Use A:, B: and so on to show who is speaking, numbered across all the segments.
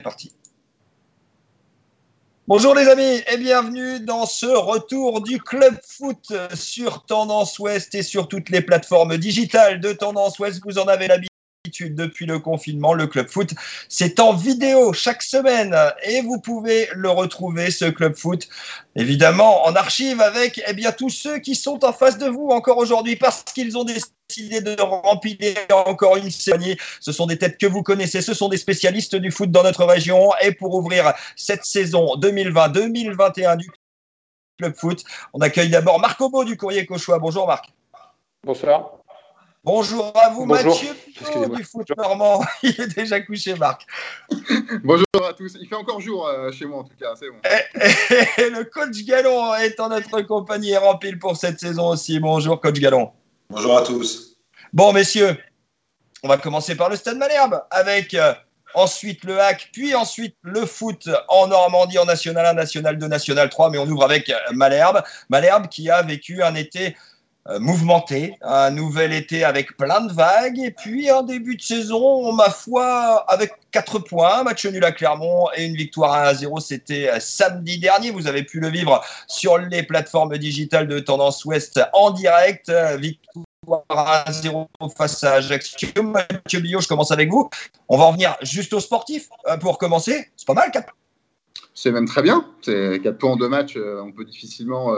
A: parti. Bonjour les amis et bienvenue dans ce retour du Club Foot sur Tendance Ouest et sur toutes les plateformes digitales de Tendance Ouest. Vous en avez l'habitude depuis le confinement, le Club Foot. C'est en vidéo chaque semaine et vous pouvez le retrouver, ce Club Foot, évidemment en archive avec eh bien, tous ceux qui sont en face de vous encore aujourd'hui parce qu'ils ont décidé de remplir encore une série. Ce sont des têtes que vous connaissez, ce sont des spécialistes du foot dans notre région et pour ouvrir cette saison 2020-2021 du Club Foot, on accueille d'abord Marc Obo du Courrier Cauchois. Bonjour Marc.
B: Bonsoir.
A: Bonjour à vous, Mathieu du foot normand. Il est déjà couché, Marc.
C: Bonjour à tous. Il fait encore jour euh, chez moi, en tout cas. C'est bon.
A: Et, le coach Gallon est en notre compagnie et rempli pour cette saison aussi. Bonjour, coach Gallon.
D: Bonjour à tous.
A: Bon, messieurs, on va commencer par le Stade Malherbe avec euh, ensuite le hack, puis ensuite le foot en Normandie, en National 1, National 2, National 3. Mais on ouvre avec euh, Malherbe. Malherbe qui a vécu un été euh, mouvementé, un nouvel été avec plein de vagues, et puis un début de saison, ma foi, avec 4 points, match nul à Clermont et une victoire 1 à 0, c'était samedi dernier, vous avez pu le vivre sur les plateformes digitales de Tendance Ouest en direct, victoire 1 à 0 face à Ajaccio. Mathieu Billot, je commence avec vous. On va en venir juste aux sportifs pour commencer, c'est pas mal 4
C: C'est même très bien, c'est 4 points en deux matchs, on peut difficilement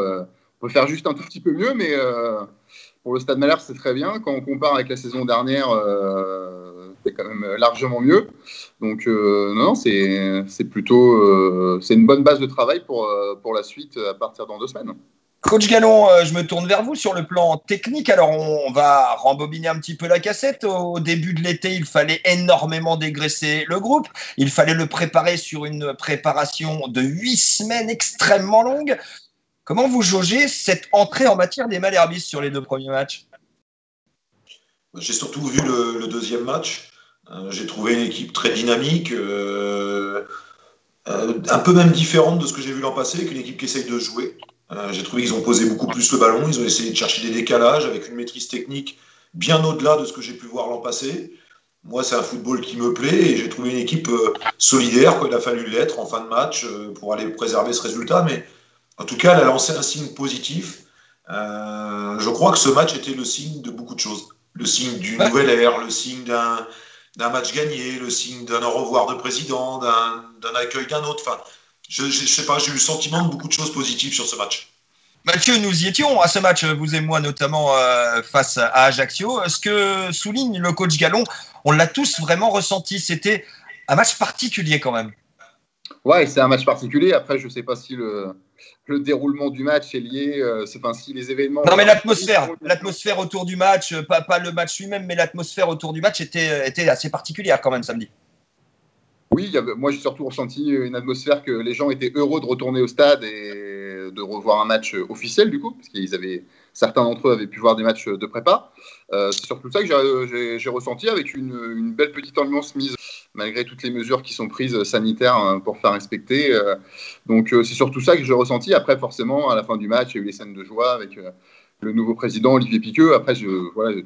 C: peut faire juste un tout petit peu mieux, mais euh, pour le Stade Malherbe, c'est très bien. Quand on compare avec la saison dernière, euh, c'est quand même largement mieux. Donc, euh, non, c'est plutôt c'est une bonne base de travail pour, pour la suite à partir dans deux semaines.
A: Coach Gallon, je me tourne vers vous sur le plan technique. Alors, on va rembobiner un petit peu la cassette. Au début de l'été, il fallait énormément dégraisser le groupe. Il fallait le préparer sur une préparation de huit semaines extrêmement longue. Comment vous jaugez cette entrée en matière des Malherbistes sur les deux premiers matchs?
D: J'ai surtout vu le, deuxième match. Euh, j'ai trouvé une équipe très dynamique, euh, euh, un peu même différente de ce que j'ai vu l'an passé, qu'une équipe qui essaye de jouer. J'ai trouvé qu'ils ont posé beaucoup plus le ballon, ils ont essayé de chercher des décalages avec une maîtrise technique bien au-delà de ce que j'ai pu voir l'an passé. Moi, c'est un football qui me plaît et j'ai trouvé une équipe solidaire, quoi. il a fallu l'être en fin de match pour aller préserver ce résultat. Mais en tout cas, elle a lancé un signe positif. Euh, je crois que ce match était le signe de beaucoup de choses. Le signe d'une nouvelle ère, le signe d'un match gagné, le signe d'un au revoir de président, d'un accueil d'un autre. Enfin, je, ne sais pas, j'ai eu le sentiment de beaucoup de choses positives sur ce match.
A: Mathieu, nous y étions à ce match, vous et moi notamment, euh, face à Ajaccio. Ce que souligne le coach Gallon, on l'a tous vraiment ressenti. C'était un match particulier quand même.
C: Ouais, c'est un match particulier. Après, je ne sais pas si le, le déroulement du match est lié, euh, enfin si les événements.
A: Non mais l'atmosphère, l'atmosphère autour du match, pas, pas le match lui-même, mais l'atmosphère autour du match était, était assez particulière quand même samedi.
C: Oui, moi j'ai surtout ressenti une atmosphère que les gens étaient heureux de retourner au stade et de revoir un match officiel du coup, parce qu'ils avaient certains d'entre eux avaient pu voir des matchs de prépa. c'est surtout ça que j'ai ressenti avec une, belle petite ambiance mise malgré toutes les mesures qui sont prises sanitaires hein, pour faire respecter. Euh, donc euh, c'est surtout ça que j'ai ressenti. Après, forcément, à la fin du match, il y a eu les scènes de joie avec euh, le nouveau président Olivier Piqueux. Après, je voilà,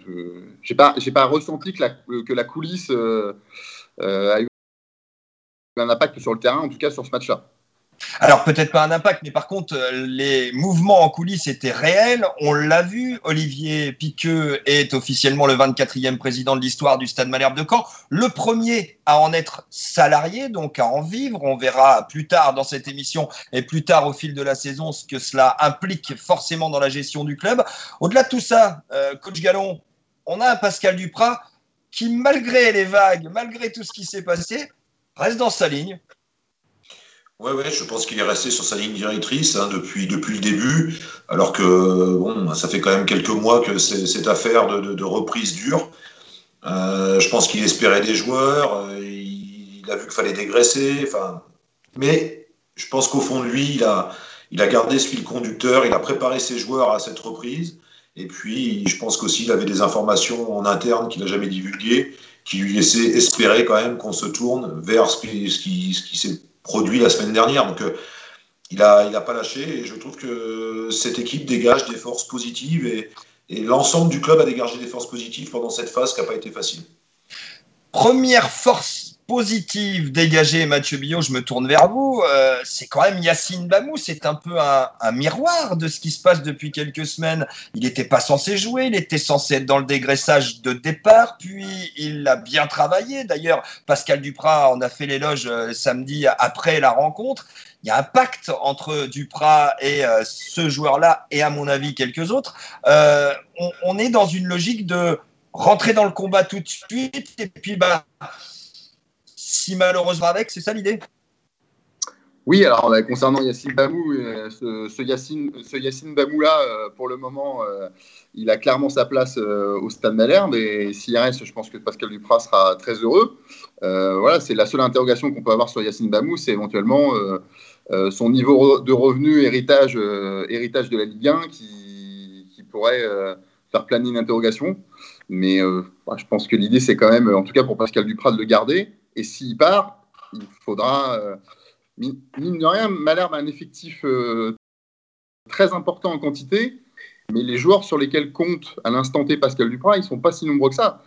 C: j'ai pas pas ressenti que la que la coulisse a eu un impact sur le terrain, en tout cas sur ce match-là.
A: Alors peut-être pas un impact, mais par contre, euh, les mouvements en coulisses étaient réels. On l'a vu. Olivier Piqueux est officiellement le 24e président de l'histoire du Stade Malherbe de Caen. Le premier à en être salarié, donc à en vivre. On verra plus tard dans cette émission et plus tard au fil de la saison ce que cela implique forcément dans la gestion du club. Au-delà de tout ça, euh, coach Gallon, on a un Pascal Duprat qui, malgré les vagues, malgré tout ce qui s'est passé, reste dans sa ligne.
D: Oui, ouais, je pense qu'il est resté sur sa ligne directrice hein, depuis, depuis le début, alors que bon, ça fait quand même quelques mois que cette affaire de, reprise dure. Euh, je pense qu'il espérait des joueurs, euh, il, a vu qu'il fallait dégraisser, mais je pense qu'au fond de lui, il a, il a gardé ce fil conducteur, il a préparé ses joueurs à cette reprise, et puis je pense qu'aussi il avait des informations en interne qu'il n'a jamais divulguées, qui lui laissaient espérer quand même qu'on se tourne vers ce qui, s'est produit la semaine dernière. Donc, euh, il n'a il a pas lâché et je trouve que cette équipe dégage des forces positives et, l'ensemble du club a dégagé des forces positives pendant cette phase qui n'a pas été facile.
A: première force positive dégagée, Mathieu Billot, je me tourne vers vous. Euh, c'est quand même Yacine Bamou. C'est un peu un, miroir de ce qui se passe depuis quelques semaines. Il n'était pas censé jouer, il était censé être dans le dégraissage de départ, puis il a bien travaillé. D'ailleurs, Pascal Duprat en a fait l'éloge euh, samedi après la rencontre. Il y a un pacte entre Duprat et euh, ce joueur-là, et à mon avis quelques autres. On, on, est dans une logique de rentrer dans le combat tout de suite, et puis bah si malheureusement avec, c'est ça l'idée?
C: Oui, alors bah, concernant Yacine Bamou, euh, ce, Yacine, ce Yacine Bamou-là, euh, pour le moment, euh, il a clairement sa place au Stade Malherbe et s'il reste, je pense que Pascal Duprat sera très heureux. voilà, c'est la seule interrogation qu'on peut avoir sur Yacine Bamou, c'est éventuellement son niveau de revenu, héritage, héritage de la Ligue 1 qui, pourrait faire planer une interrogation. Mais bah, je pense que l'idée, c'est quand même, en tout cas pour Pascal Duprat, de le garder. Et s'il part, il faudra, euh, mine de rien, Malherbe a un effectif euh, très important en quantité, mais les joueurs sur lesquels compte à l'instant T Pascal Duprat, ils ne sont pas si nombreux que ça.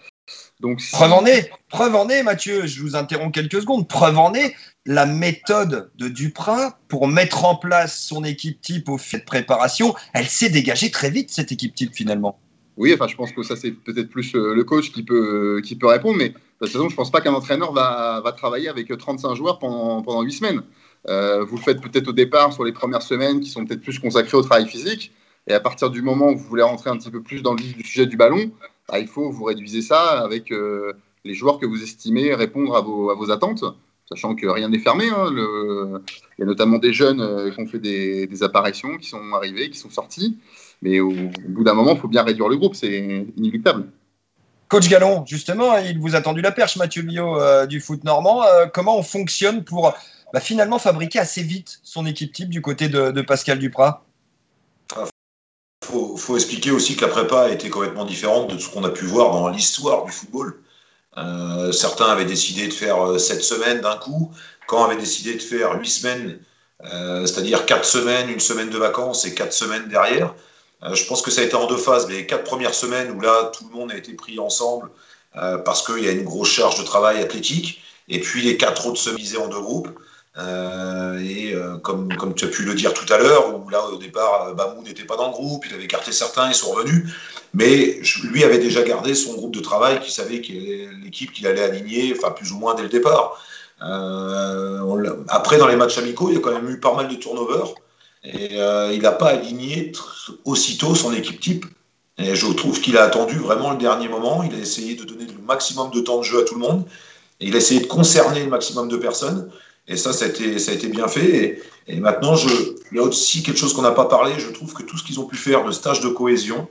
A: Donc, Preuve en est, preuve en est, Mathieu, je vous interromps quelques secondes. Preuve en est, la méthode de Duprat pour mettre en place son équipe type au fait de préparation, elle s'est dégagée très vite, cette équipe type finalement.
C: Oui, enfin, je pense que ça, c'est peut-être plus euh, le coach qui peut, qui peut répondre, mais de toute façon, je ne pense pas qu'un entraîneur va, va, travailler avec 35 joueurs pendant, pendant 8 semaines. Euh, vous le faites peut-être au départ sur les premières semaines qui sont peut-être plus consacrées au travail physique, et à partir du moment où vous voulez rentrer un petit peu plus dans le sujet du ballon, bah, il faut vous réduisez ça avec euh, les joueurs que vous estimez répondre à vos, attentes, sachant que rien n'est fermé. Hein. Il y a notamment des jeunes qui ont fait des, apparitions, qui sont arrivés, qui sont sortis. Mais au, bout d'un moment, il faut bien réduire le groupe, c'est inéluctable.
A: Coach Gallon, justement, il vous a tendu la perche, Mathieu Bio euh, du foot normand. Euh, comment on fonctionne pour bah, finalement fabriquer assez vite son équipe type du côté de, Pascal Duprat?
D: Il faut, expliquer aussi que la prépa a été complètement différente de ce qu'on a pu voir dans l'histoire du football. Euh, certains avaient décidé de faire sept semaines d'un coup, quand avait décidé de faire huit semaines, c'est-à-dire quatre semaines, une semaine de vacances et quatre semaines derrière. Euh, je pense que ça a été en deux phases. Les quatre premières semaines où là, tout le monde a été pris ensemble euh, parce qu'il y a une grosse charge de travail athlétique. Et puis les quatre autres se misaient en deux groupes. Euh, et comme, comme tu as pu le dire tout à l'heure, où là au départ, Bamou n'était pas dans le groupe, il avait écarté certains, ils sont revenus. Mais lui avait déjà gardé son groupe de travail qui savait que l'équipe qu'il allait aligner, enfin plus ou moins dès le départ. après, dans les matchs amicaux, il y a quand même eu pas mal de turnovers. Et euh, il n'a pas aligné aussitôt son équipe type. Et je trouve qu'il a attendu vraiment le dernier moment. Il a essayé de donner le maximum de temps de jeu à tout le monde. Et il a essayé de concerner le maximum de personnes. Et ça, ça a été, bien fait. Et, maintenant, je, il y a aussi quelque chose qu'on n'a pas parlé. Je trouve que tout ce qu'ils ont pu faire de stage de cohésion,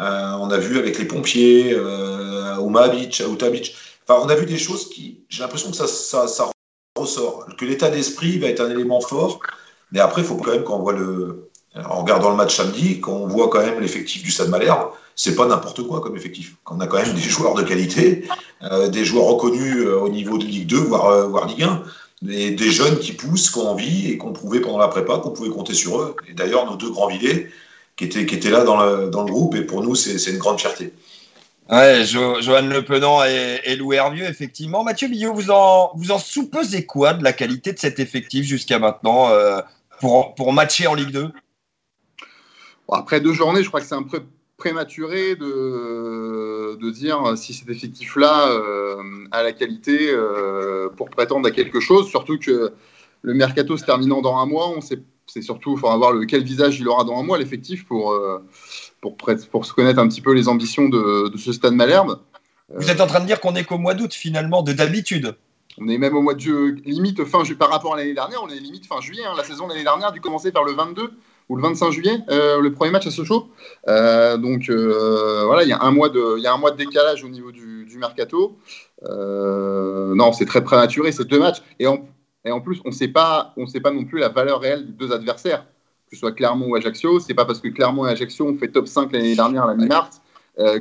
D: euh, on a vu avec les pompiers, euh, Ouma Beach, à. Enfin, on a vu des choses qui, j'ai l'impression que ça ressort. Que l'état d'esprit va être un élément fort. Mais après, il faut quand même qu'on voit le. En regardant le match samedi, qu'on voit quand même l'effectif du Stade Malherbe, c'est pas n'importe quoi comme effectif. On a quand même des joueurs de qualité, euh, des joueurs reconnus euh, au niveau de Ligue 2, voire, euh, voire Ligue 1, des, des, jeunes qui poussent, qui ont envie et qu'on prouvait pendant la prépa qu'on pouvait compter sur eux. Et d'ailleurs, nos deux grands vilets qui étaient, qui étaient là dans le, dans le groupe, et pour nous, c'est une grande fierté.
A: Ouais, jo Johan Le Penant et, et Lou effectivement. Mathieu Billot, vous en, vous en soupesez quoi de la qualité de cet effectif jusqu'à maintenant pour, pour matcher en Ligue 2
C: Après deux journées, je crois que c'est un peu prématuré de, de dire si cet effectif-là euh, a la qualité euh, pour prétendre à quelque chose, surtout que le mercato se terminant dans un mois, on sait c'est surtout, il faudra voir le, quel visage il aura dans un mois, l'effectif, pour, euh, pour, pour, se connaître un petit peu les ambitions de, de ce stade Malherbe.
A: Vous êtes en train de dire qu'on est qu'au mois d'août, finalement, de d'habitude
C: on est même au mois de limite fin juillet par rapport à l'année dernière, on est limite fin juillet. Hein. La saison de l'année dernière a dû commencer vers le 22 ou le 25 juillet, euh, le premier match à Sochaux. Euh, donc euh, voilà, il y a un mois de, il y a un mois de décalage au niveau du, mercato. non, c'est très prématuré, c'est deux matchs. Et en, et en plus, on on sait pas non plus la valeur réelle des deux adversaires, que ce soit Clermont ou Ajaccio. C'est pas parce que Clermont et Ajaccio ont fait top 5 l'année dernière à la mi-mars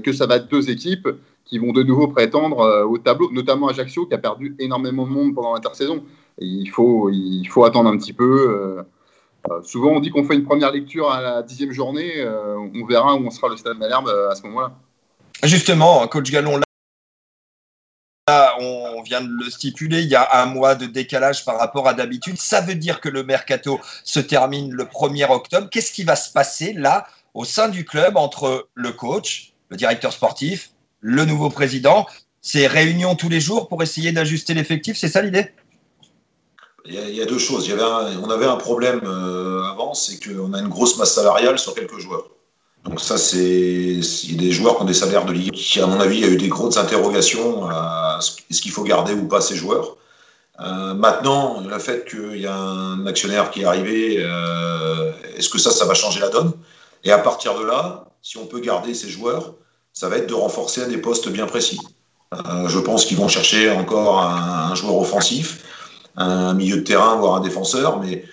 C: que ça va être deux équipes qui vont de nouveau prétendre euh, au tableau, notamment Ajaccio qui a perdu énormément de monde pendant l'intersaison. Il faut, il faut attendre un petit peu. Euh, euh, souvent, on dit qu'on fait une première lecture à la dixième journée. on verra où on sera le stade Malherbe à ce moment-là.
A: Justement, coach Gallon, là, on vient de le stipuler, il y a un mois de décalage par rapport à d'habitude. Ça veut dire que le mercato se termine le 1er octobre. Qu'est-ce qui va se passer là au sein du club entre le coach, le directeur sportif, le nouveau président C'est réunions tous les jours pour essayer d'ajuster l'effectif, c'est ça l'idée?
D: Il y, a, deux choses. On avait un problème euh, avant, c'est qu'on a une grosse masse salariale sur quelques joueurs. Donc ça, c'est des joueurs qui ont des salaires de ligue. Qui, à mon avis, il y a eu des grosses interrogations à est-ce qu'il faut garder ou pas ces joueurs. Euh, maintenant, le fait qu'il y a un actionnaire qui est arrivé, euh, est-ce que ça, ça va changer la donne? Et à partir de là, si on peut garder ces joueurs, ça va être de renforcer à des postes bien précis. Euh, je pense qu'ils vont chercher encore un, joueur offensif, un milieu de terrain, voire un défenseur, mais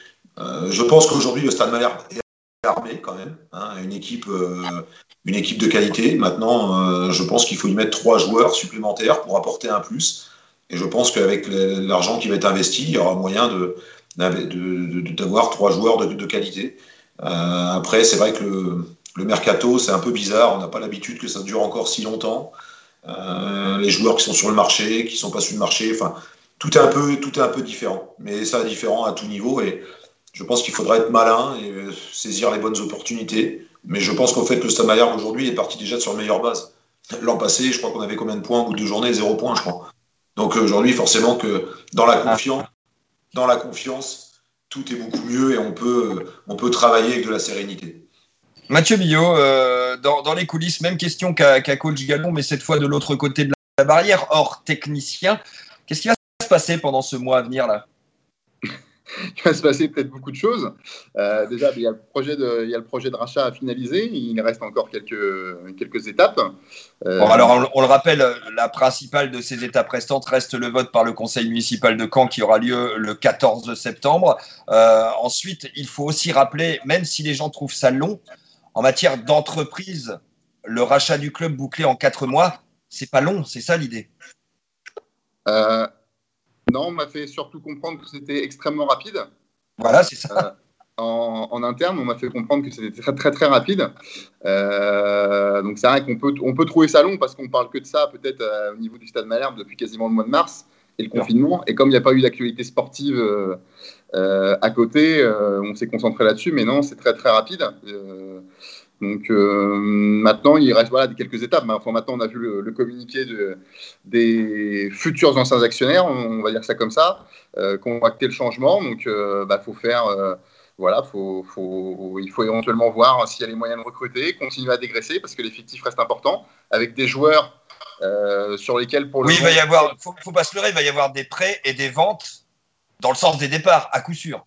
D: je pense qu'aujourd'hui, le Stade Malherbe est armé quand même, hein, une, équipe, une équipe de qualité. Maintenant, je pense qu'il faut y mettre trois joueurs supplémentaires pour apporter un plus. Et je pense qu'avec l'argent qui va être investi, il y aura moyen de, d'avoir trois joueurs de, qualité. Euh, après, c'est vrai que le, mercato, c'est un peu bizarre. On n'a pas l'habitude que ça dure encore si longtemps. Euh, les joueurs qui sont sur le marché, qui sont pas sur le marché, enfin, tout est un peu, tout est un peu différent. Mais ça, différent à tout niveau. Et je pense qu'il faudra être malin et saisir les bonnes opportunités. Mais je pense qu'en fait, le Stade aujourd'hui est parti déjà sur la meilleure base. L'an passé, je crois qu'on avait combien de points au bout de deux journées? Zéro point, je crois. Donc aujourd'hui, forcément que dans la confiance, dans la confiance, tout est beaucoup mieux et on peut, on peut travailler avec de la sérénité.
A: Mathieu Billot, euh, dans, les coulisses, même question qu'à Coach Gallon, mais cette fois de l'autre côté de la barrière, hors technicien. Qu'est-ce qui va se passer pendant ce mois à venir là?
C: Il va se passer peut-être beaucoup de choses. Euh, déjà, il y, a le projet de, il y a le projet de rachat à finaliser. Il reste encore quelques, quelques étapes.
A: Euh, alors, on, le rappelle, la principale de ces étapes restantes reste le vote par le conseil municipal de Caen qui aura lieu le 14 septembre. Euh, ensuite, il faut aussi rappeler, même si les gens trouvent ça long, en matière d'entreprise, le rachat du club bouclé en quatre mois, c'est pas long, c'est ça l'idée?
C: Non, on m'a fait surtout comprendre que c'était extrêmement rapide.
A: Voilà, c'est ça.
C: Euh, en, interne, on m'a fait comprendre que c'était très très très rapide. Euh, donc c'est vrai qu'on peut, on peut trouver ça long parce qu'on parle que de ça peut-être euh, au niveau du Stade Malherbe depuis quasiment le mois de mars et le confinement. Et comme il n'y a pas eu d'actualité sportive à côté, on s'est concentré là-dessus. Mais non, c'est très très rapide. Donc euh, maintenant, il reste voilà, quelques étapes. Enfin, maintenant, on a vu le, communiqué de, des futurs anciens actionnaires, on, va dire ça comme ça, euh, qui ont acté le changement. Donc, il euh, bah, faut faire, euh, voilà, faut, faut, il faut éventuellement voir s'il y a les moyens de recruter, continuer à dégraisser parce que l'effectif reste important, avec des joueurs sur lesquels pour
A: le. Oui, il va y avoir, faut, faut pas se leurrer, il va y avoir des prêts et des ventes dans le sens des départs, à coup sûr.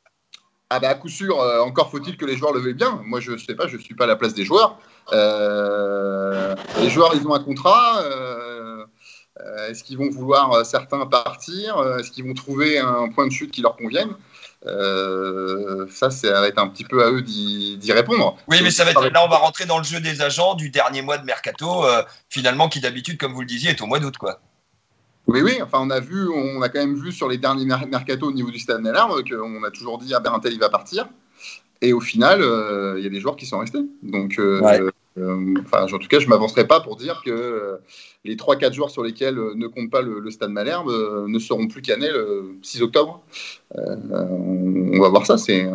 C: Ah bah à coup sûr, euh, encore faut-il que les joueurs le veuillent bien. Moi je ne sais pas, je ne suis pas à la place des joueurs. Euh, les joueurs ils ont un contrat. Euh, est-ce qu'ils vont vouloir certains partir? Est-ce qu'ils vont trouver un point de chute qui leur convienne? Ça, ça va être un petit peu à eux d'y répondre.
A: Oui, mais ça va être, là, on va rentrer dans le jeu des agents du dernier mois de mercato, finalement, qui d'habitude, comme vous le disiez, est au mois d'août, quoi.
C: Oui, oui, enfin, on a vu, on a quand même vu sur les derniers mercato au niveau du Stade Malherbe qu'on a toujours dit, ah ben, tel, il va partir. Et au final, euh, il y a des joueurs qui sont restés. Donc, euh, euh, enfin, en tout cas, je ne m'avancerai pas pour dire que les 3-4 joueurs sur lesquels ne compte pas le, Stade Malherbe ne seront plus cannés le 6 octobre. on va voir ça. C'est,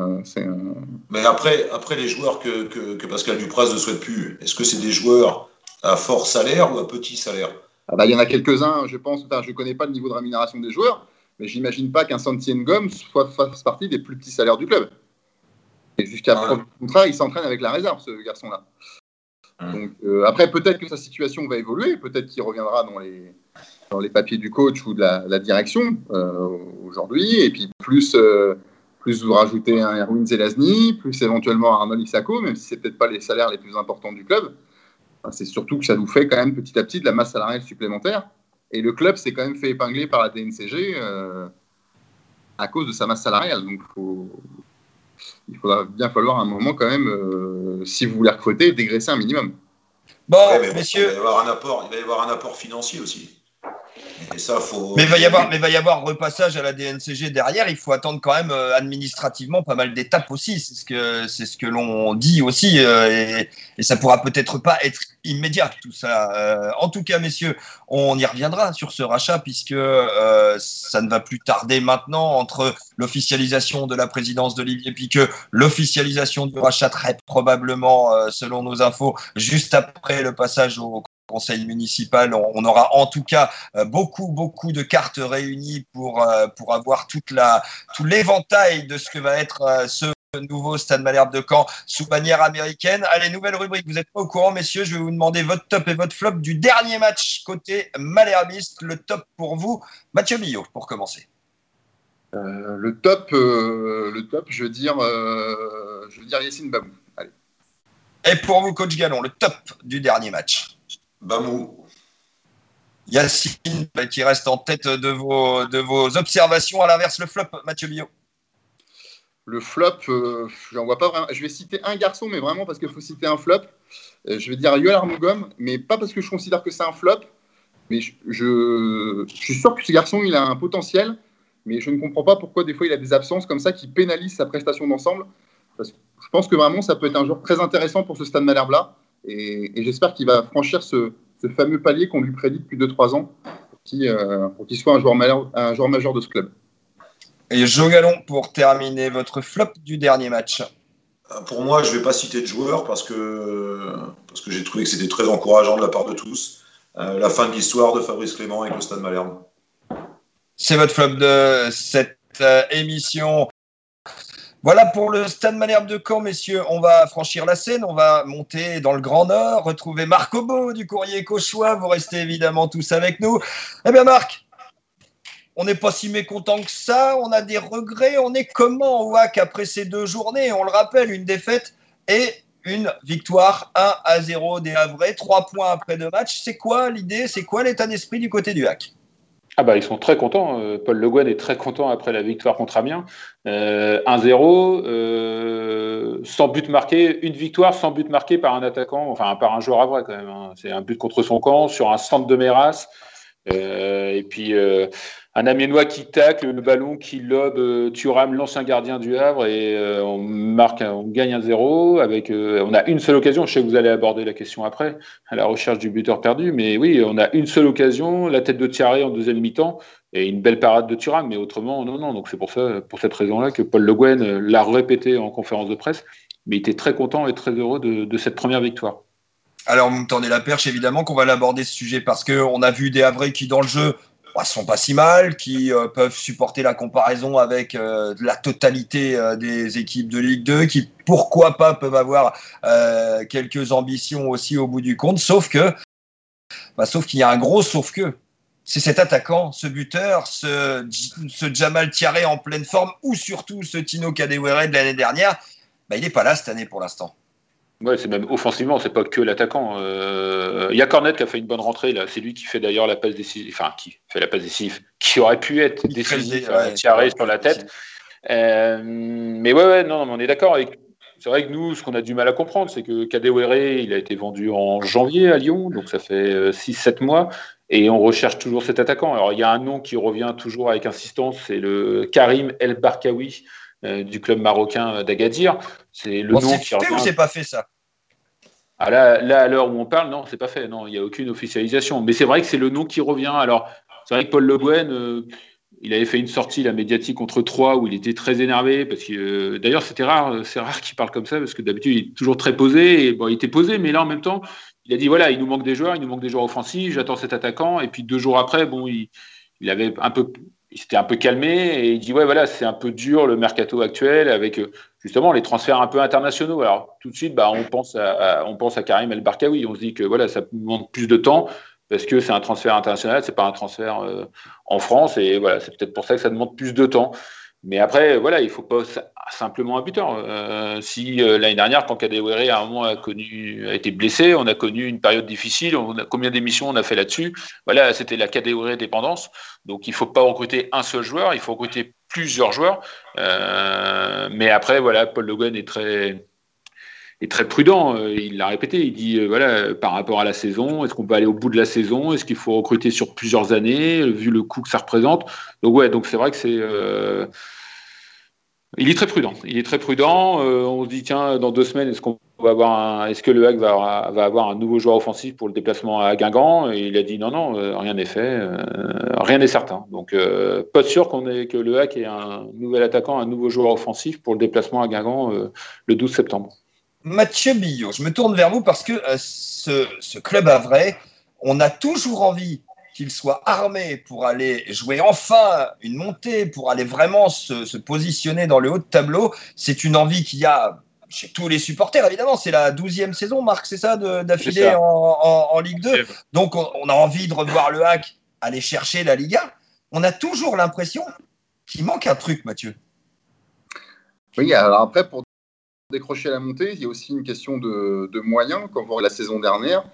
D: Mais après, après, les joueurs que, que, que Pascal Dupras ne souhaite plus, est-ce que c'est des joueurs à fort salaire ou à petit salaire?
C: Ah bah, il y en a quelques-uns, je pense, enfin, je ne connais pas le niveau de rémunération des joueurs, mais j'imagine pas qu'un Santien Gomes soit fasse partie des plus petits salaires du club. Et jusqu'à ouais. contrat, il s'entraîne avec la réserve, ce garçon-là. Donc, euh, après, peut-être que sa situation va évoluer, peut-être qu'il reviendra dans les, dans les papiers du coach ou de la, direction euh, aujourd'hui, et puis plus, euh, plus vous rajoutez un Erwin Zelazny, plus éventuellement Arnold Isako, même si c'est peut-être pas les salaires les plus importants du club c'est surtout que ça nous fait quand même petit à petit de la masse salariale supplémentaire. Et le club s'est quand même fait épingler par la DNCG euh, à cause de sa masse salariale. Donc il faudra bien falloir un moment quand même, euh, si vous voulez recruter, dégraisser un minimum.
D: Bon, messieurs. Il va, y avoir un apport, il va y avoir un apport financier aussi.
A: Mais il va y avoir, mais va y avoir repassage à la DNCG derrière. Il faut attendre quand même euh, administrativement pas mal d'étapes aussi. C'est ce que c'est ce que l'on dit aussi, euh, et, et, ça pourra peut-être pas être immédiat tout ça. Euh, en tout cas, messieurs, on y reviendra sur ce rachat puisque ça ne va plus tarder maintenant entre l'officialisation de la présidence d'Olivier Piqueux, l'officialisation du rachat très probablement, selon nos infos, juste après le passage au conseil municipal, on, aura en tout cas euh, beaucoup, beaucoup de cartes réunies pour, euh, pour avoir toute la, tout l'éventail de ce que va être euh, ce nouveau Stade Malherbe de Caen sous bannière américaine. Allez, nouvelle rubrique. Vous n'êtes pas au courant, messieurs. Je vais vous demander votre top et votre flop du dernier match côté malherbiste. Le top pour vous, Mathieu Billot, pour commencer.
C: le top, le top, je veux dire, je veux dire Yacine Babou. Allez.
A: Et pour vous, coach Gallon, le top du dernier match.
D: Bamou.
A: Yacine qui reste en tête de vos, de vos observations. À l'inverse, le flop, Mathieu Billot.
C: Le flop, euh, j'en vois pas vraiment. Je vais citer un garçon, mais vraiment parce qu'il faut citer un flop. Euh, je vais dire Yoel Armougom, mais pas parce que je considère que c'est un flop. Mais je, je, suis sûr que ce garçon, il a un potentiel, mais je ne comprends pas pourquoi des fois il a des absences comme ça qui pénalisent sa prestation d'ensemble. Parce que je pense que vraiment ça peut être un joueur très intéressant pour ce Stade Malherbe-là. Et, j'espère qu'il va franchir ce, fameux palier qu'on lui prédit depuis 2-3 ans euh, pour qu'il soit un joueur, majeur, un joueur majeur de ce club.
A: Et Jo Gallon, pour terminer votre flop du dernier match.
D: Euh, pour moi, je ne vais pas citer de joueurs parce que, parce que j'ai trouvé que c'était très encourageant de la part de tous. Euh, la fin de l'histoire de Fabrice Clément avec le Stade Malherbe.
A: C'est votre flop de cette émission. Voilà pour le Stade Malherbe de Caen, messieurs. On va franchir la Seine, on va monter dans le Grand Nord, retrouver Marc Obo du Courrier Cauchois. Vous restez évidemment tous avec nous. Eh bien, Marc, on n'est pas si mécontent que ça. On a des regrets. On est comment au WAC après ces deux journées? On le rappelle, une défaite et une victoire 1 à 0 des Havrais, trois points après deux matchs. C'est quoi l'idée? C'est quoi l'état d'esprit du côté du HAC
B: ah bah ils sont très contents. Euh, Paul Le Guen est très content après la victoire contre Amiens. 1-0, euh, euh, sans but marqué, une victoire sans but marqué par un attaquant, enfin par un joueur à vrai quand même. Hein. C'est un but contre son camp sur un centre de Méras. et puis un Amiénois qui tacle le ballon, qui lobe euh, Thuram, l'ancien gardien du Havre, et euh, on marque, on gagne un zéro. Avec, euh, on a une seule occasion. Je sais que vous allez aborder la question après, à la recherche du buteur perdu, mais oui, on a une seule occasion, la tête de Thierry en deuxième mi-temps, et une belle parade de Thuram, mais autrement, non, non. Donc c'est pour ça, pour cette raison-là, que Paul Le Guen l'a répété en conférence de presse, mais il était très content et très heureux de, de cette première victoire.
A: Alors, vous me tendez la perche, évidemment, qu'on va l'aborder ce sujet parce qu'on a vu des Havrais qui, dans le jeu, bah, sont pas si mal, qui euh, peuvent supporter la comparaison avec euh, la totalité euh, des équipes de Ligue 2, qui pourquoi pas peuvent avoir quelques ambitions aussi au bout du compte, sauf que, bah, sauf qu'il y a un gros sauf que. C'est cet attaquant, ce buteur, ce, Jamal Tiaré en pleine forme, ou surtout ce Tino Kadewere de l'année dernière, bah, il n'est pas là cette année pour l'instant.
B: Ouais, c'est même offensivement, c'est pas que l'attaquant. Euh, il y a Cornet qui a fait une bonne rentrée là. C'est lui qui fait d'ailleurs la passe décisive, enfin qui fait la passe décisive, qui aurait pu être décisif, ouais, sur la tête. Euh, mais ouais, ouais, non, on est d'accord avec. C'est vrai que nous, ce qu'on a du mal à comprendre, c'est que Kadewere, il a été vendu en janvier à Lyon, donc ça fait 6-7 euh, mois, et on recherche toujours cet attaquant. Alors il y a un nom qui revient toujours avec insistance, c'est le Karim El Barkawi du club marocain d'Agadir.
A: C'est le nom qui revient. c'est pas fait ça?
B: Ah là, là, à l'heure où on parle, non, c'est pas fait. Non, il n'y a aucune officialisation. Mais c'est vrai que c'est le nom qui revient. Alors, c'est vrai que Paul Le Guen, euh, il avait fait une sortie la médiatique contre Troyes où il était très énervé parce que euh, d'ailleurs c'était rare, euh, c'est rare qu'il parle comme ça parce que d'habitude il est toujours très posé et bon, il était posé, mais là en même temps il a dit voilà il nous manque des joueurs, il nous manque des joueurs offensifs, j'attends cet attaquant et puis deux jours après bon il, il avait un peu il s'était un peu calmé et il dit ouais voilà c'est un peu dur le mercato actuel avec justement les transferts un peu internationaux. Alors tout de suite, bah, on pense à, on pense à Karim El Barkawi. On se dit que voilà, ça demande plus de temps parce que c'est un transfert international, c'est pas un transfert euh, en France et voilà, c'est peut-être pour ça que ça demande plus de temps. Mais après, voilà, il faut pas simplement un buteur. Euh, si euh, l'année dernière, quand Kadewere à un moment a, été blessé, on a connu une période difficile, combien d'émissions on a fait là-dessus? Voilà, c'était la Kadewere dépendance. Donc il ne faut pas recruter un seul joueur, il faut recruter plusieurs joueurs. Euh, mais après, voilà, Paul Le est très, est très prudent. Il l'a répété. Il dit voilà, par rapport à la saison, est-ce qu'on peut aller au bout de la saison? Est-ce qu'il faut recruter sur plusieurs années, vu le coût que ça représente? Donc ouais, donc c'est vrai que c'est il est très prudent. Il est très prudent. Euh, on se dit tiens, dans deux semaines, est-ce est-ce que le Hague va, va, avoir un nouveau joueur offensif pour le déplacement à Guingamp? Et il a dit non, non, euh, rien n'est fait, euh, rien n'est certain. Donc pas sûr qu'on ait que le Hague ait un nouvel attaquant, un nouveau joueur offensif pour le déplacement à Guingamp le 12 septembre.
A: Mathieu Billot, je me tourne vers vous parce que ce, ce club à vrai, on a toujours envie qu'il soit armé pour aller jouer enfin une montée, pour aller vraiment se, positionner dans le haut de tableau, c'est une envie qu'il y a chez tous les supporters, évidemment. C'est la douzième saison, Marc, c'est ça, d'affilée en, Ligue 2. Donc, on, a envie de revoir le hack, aller chercher la Liga. On a toujours l'impression qu'il manque un truc, Mathieu.
C: Oui, alors après, pour décrocher la montée, il y a aussi une question de, moyens. Quand on voit la saison dernière,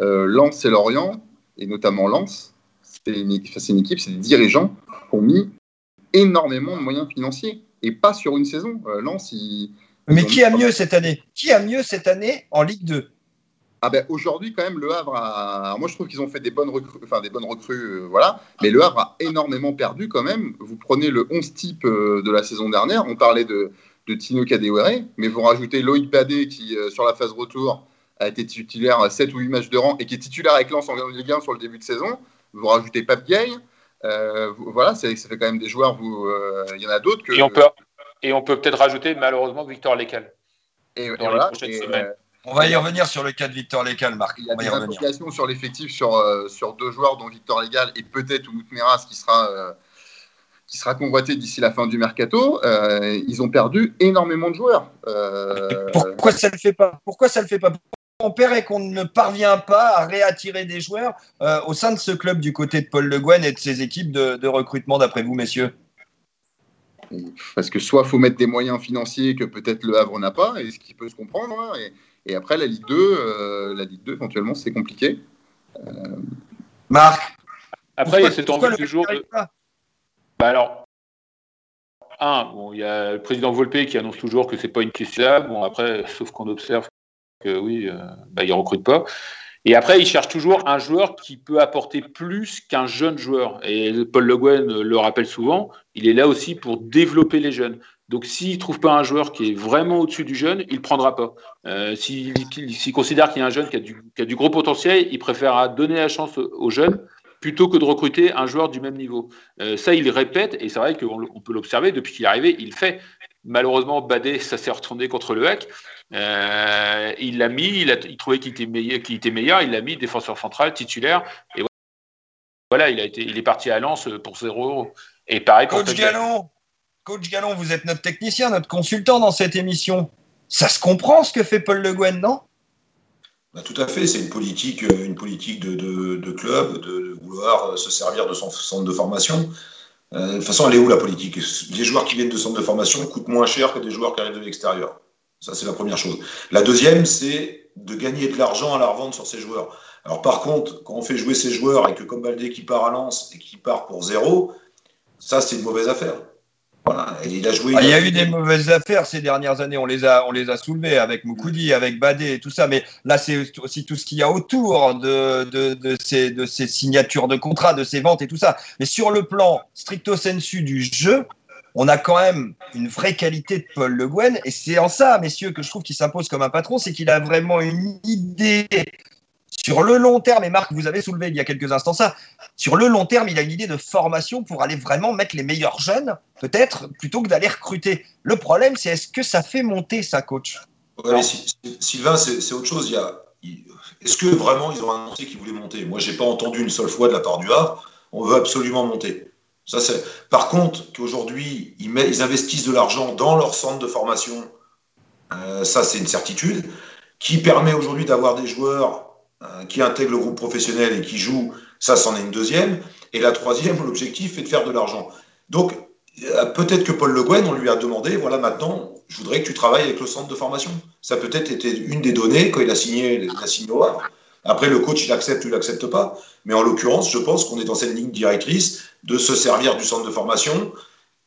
C: euh, Lens et Lorient et notamment Lens, c'est une, équipe, c'est des dirigeants qui ont mis énormément de moyens financiers et pas sur une saison. Euh, Lens,
A: Mais qui a mieux cette année? Qui a mieux cette année en Ligue 2
C: ah ben aujourd'hui quand même le Havre a moi je trouve qu'ils ont fait des bonnes recrues enfin des bonnes recrues euh, voilà. Mais le Havre a énormément perdu quand même. Vous prenez le 11 type euh, de la saison dernière on parlait de, de Tino Kadewere mais vous rajoutez Loïc Badé qui sur la phase retour a été titulaire 7 ou 8 matchs de rang et qui est titulaire avec Lens en Ligue 1 sur le début de saison. Vous rajoutez Pape Gay. Euh, voilà, ça fait quand même des joueurs. Euh, il y en a d'autres que.
B: Et on peut, et on peut peut-être rajouter malheureusement Victor Lecal.
A: Et, voilà, euh, on va y revenir sur le cas de Victor Lecal, Marc.
C: Il y a des implications sur l'effectif sur, sur deux joueurs, dont Victor Lecal et peut-être Oumout Meras, qui sera qui sera convoité d'ici la fin du mercato, ils ont perdu énormément de joueurs.
A: Pourquoi ça ne le fait pas? Pourquoi ça le fait pas? On perd et qu'on ne parvient pas à réattirer des joueurs euh, au sein de ce club du côté de Paul Le Guen et de ses équipes de, recrutement, d'après vous, messieurs?
C: Parce que soit il faut mettre des moyens financiers que peut-être le Havre n'a pas, et ce qui peut se comprendre, hein, et, après la Ligue 2, euh, la Ligue 2 éventuellement, c'est compliqué.
A: Euh, Marc?
B: Après, il y a cette envie toujours de... Bah alors, un, bon, il y a le président Volpe qui annonce toujours que c'est pas une question. Bon, après, sauf qu'on observe que oui, euh, bah, il ne recrute pas. Et après, il cherche toujours un joueur qui peut apporter plus qu'un jeune joueur. Et Paul Le Guen le rappelle souvent, il est là aussi pour développer les jeunes. Donc, s'il ne trouve pas un joueur qui est vraiment au-dessus du jeune, il ne prendra pas. Euh, s'il, considère qu'il y a un jeune qui a, du, qui a, du, gros potentiel, il préférera donner la chance aux jeunes plutôt que de recruter un joueur du même niveau. Euh, ça, il répète, et c'est vrai qu'on peut l'observer, depuis qu'il est arrivé, il fait. Malheureusement, Badé, ça s'est retourné contre le hack. Euh, il l'a mis, il, a, il trouvait qu'il était, meilleur, était meilleur, il l'a mis défenseur central, titulaire. Et voilà, il, a été, il est parti à Lens pour 0 euros. Et pareil pour
A: Coach Gallon, Coach Gallon, vous êtes notre technicien, notre consultant dans cette émission. Ça se comprend ce que fait Paul Le Guen, non?
D: Bah, tout à fait, c'est une politique, euh, une politique de, de, club, de, vouloir se servir de son centre de formation. Euh, de toute façon, elle est où la politique? Les joueurs qui viennent de centre de formation coûtent moins cher que des joueurs qui arrivent de l'extérieur. Ça, c'est la première chose. La deuxième, c'est de gagner de l'argent à la revente sur ces joueurs. Alors, par contre, quand on fait jouer ces joueurs et que comme Baldé qui part à Lens et qui part pour zéro, ça, c'est une mauvaise affaire. Voilà, il a joué.
A: Ah, il y a eu des mauvaises affaires ces dernières années. On les a, on les a soulevées avec Moukoudi, avec Badé et tout ça. Mais là, c'est aussi tout ce qu'il y a autour de, de, de, ces, de ces signatures de contrats, de ces ventes et tout ça. Mais sur le plan stricto sensu du jeu, on a quand même une vraie qualité de Paul Le Guen. Et c'est en ça, messieurs, que je trouve qu'il s'impose comme un patron, c'est qu'il a vraiment une idée sur le long terme. Et Marc, vous avez soulevé il y a quelques instants ça. Sur le long terme, il a une idée de formation pour aller vraiment mettre les meilleurs jeunes, peut-être, plutôt que d'aller recruter. Le problème, c'est est-ce que ça fait monter sa coach?
D: Sylvain, c'est autre chose. Est-ce que vraiment ils ont annoncé qu'ils voulaient monter? Moi, j'ai pas entendu une seule fois de la part du Havre. On veut absolument monter. Ça, Par contre, qu'aujourd'hui, ils, investissent de l'argent dans leur centre de formation, euh, ça, c'est une certitude, qui permet aujourd'hui d'avoir des joueurs qui intègrent le groupe professionnel et qui jouent, ça, c'en est une deuxième. Et la troisième, l'objectif est de faire de l'argent. Donc, euh, peut-être que Paul Le Guen, on lui a demandé, voilà, maintenant, je voudrais que tu travailles avec le centre de formation. Ça peut-être été une des données quand il a signé, il a. Après, le coach, il accepte ou il n'accepte pas. Mais en l'occurrence, je pense qu'on est dans cette ligne directrice de se servir du centre de formation